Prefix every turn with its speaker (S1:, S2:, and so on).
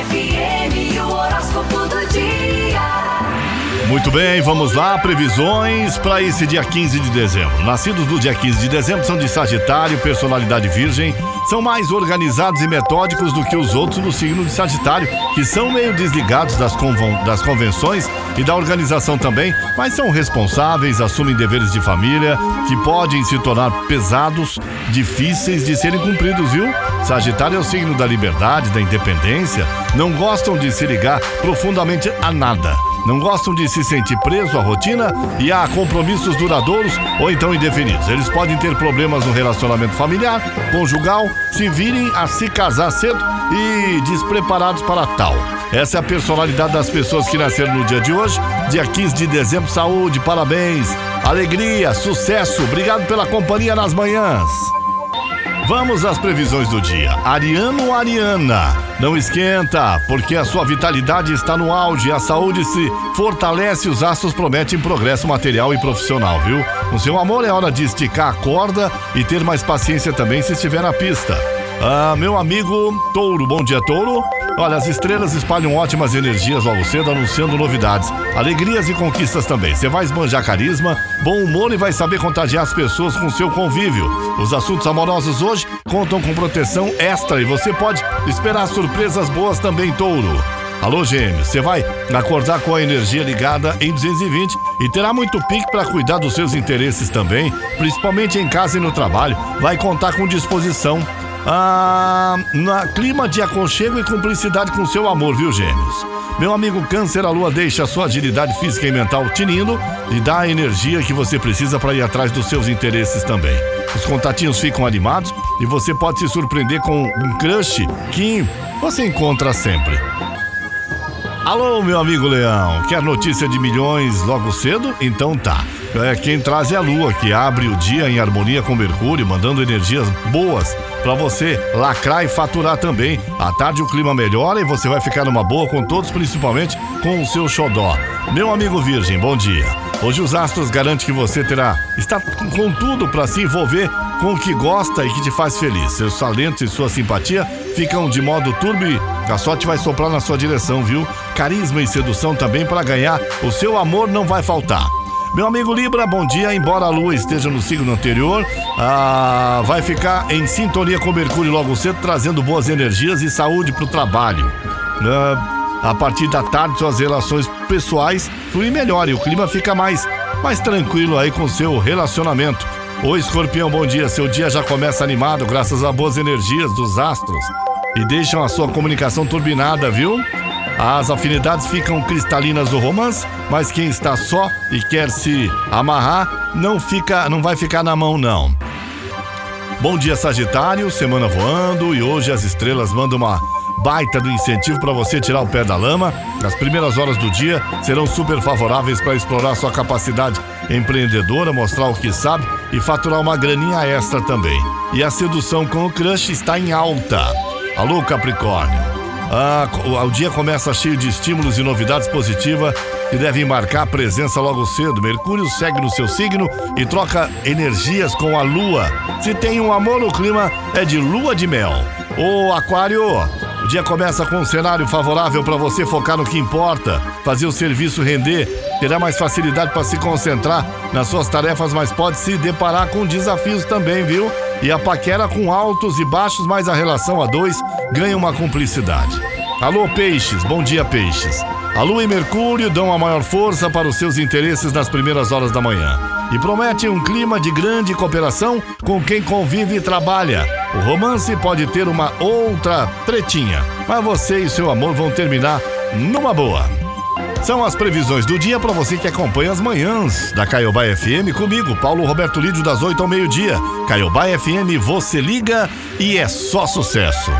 S1: FM,
S2: Muito bem, vamos lá. Previsões para esse dia 15 de dezembro. Nascidos do dia 15 de dezembro são de Sagitário, personalidade virgem, são mais organizados e metódicos do que os outros no signo de Sagitário, que são meio desligados das, convon- das convenções e da organização também, mas são responsáveis, assumem deveres de família que podem se tornar pesados, difíceis de serem cumpridos, viu? Sagitário é o signo da liberdade, da independência, não gostam de se ligar profundamente a nada. Não gostam de se sentir preso à rotina e a compromissos duradouros ou então indefinidos. Eles podem ter problemas no relacionamento familiar, conjugal, se virem a se casar cedo e despreparados para tal. Essa é a personalidade das pessoas que nasceram no dia de hoje, dia 15 de dezembro. Saúde, parabéns, alegria, sucesso. Obrigado pela companhia nas manhãs. Vamos às previsões do dia. Ariano Ariana, não esquenta, porque a sua vitalidade está no auge, a saúde se fortalece, os astros prometem progresso material e profissional, viu? No seu amor é hora de esticar a corda e ter mais paciência também se estiver na pista. Ah, meu amigo Touro, bom dia Touro. Olha, as estrelas espalham ótimas energias logo cedo, anunciando novidades, alegrias e conquistas também. Você vai esbanjar carisma, bom humor e vai saber contagiar as pessoas com seu convívio. Os assuntos amorosos hoje contam com proteção extra e você pode esperar surpresas boas também, Touro. Alô, Gêmeos, você vai acordar com a energia ligada em 220 e terá muito pique para cuidar dos seus interesses também, principalmente em casa e no trabalho. Vai contar com disposição. Ah, na clima de aconchego e cumplicidade com seu amor, viu, Gêmeos? Meu amigo Câncer, a lua deixa a sua agilidade física e mental tinindo e dá a energia que você precisa para ir atrás dos seus interesses também. Os contatinhos ficam animados e você pode se surpreender com um crush que você encontra sempre. Alô, meu amigo Leão, quer notícia de milhões logo cedo? Então tá. É, quem traz é a Lua, que abre o dia em harmonia com Mercúrio, mandando energias boas para você lacrar e faturar também. À tarde o clima melhora e você vai ficar numa boa com todos, principalmente com o seu xodó. Meu amigo Virgem, bom dia. Hoje os astros garantem que você terá está com tudo para se envolver com o que gosta e que te faz feliz. Seus talentos e sua simpatia ficam de modo turbo e a sorte vai soprar na sua direção, viu? Carisma e sedução também para ganhar. O seu amor não vai faltar. Meu amigo Libra, bom dia. Embora a lua esteja no signo anterior, ah, vai ficar em sintonia com Mercúrio logo cedo, trazendo boas energias e saúde para o trabalho. Ah, a partir da tarde, suas relações pessoais fluem melhor e o clima fica mais, mais tranquilo aí com seu relacionamento. Ô escorpião, bom dia. Seu dia já começa animado graças a boas energias dos astros e deixam a sua comunicação turbinada, viu? As afinidades ficam cristalinas do romance, mas quem está só e quer se amarrar não fica, não vai ficar na mão não. Bom dia Sagitário, semana voando e hoje as estrelas mandam uma baita do incentivo para você tirar o pé da lama. As primeiras horas do dia serão super favoráveis para explorar sua capacidade empreendedora, mostrar o que sabe e faturar uma graninha extra também. E a sedução com o crush está em alta. Alô Capricórnio. Ah, o dia começa cheio de estímulos e novidades positivas que devem marcar a presença logo cedo. Mercúrio segue no seu signo e troca energias com a Lua. Se tem um amor, o clima é de lua de mel. Ô Aquário, o dia começa com um cenário favorável para você focar no que importa, fazer o serviço render. Terá mais facilidade para se concentrar nas suas tarefas, mas pode se deparar com desafios também, viu? E a paquera com altos e baixos, mas a relação a dois ganha uma cumplicidade. Alô, peixes, bom dia, peixes. A Lua e Mercúrio dão a maior força para os seus interesses nas primeiras horas da manhã e prometem um clima de grande cooperação com quem convive e trabalha. O romance pode ter uma outra tretinha, mas você e seu amor vão terminar numa boa. São as previsões do dia para você que acompanha as manhãs da Caiobá FM comigo, Paulo Roberto Lídio, das 8 ao meio-dia. Caiobá FM, você liga e é só sucesso.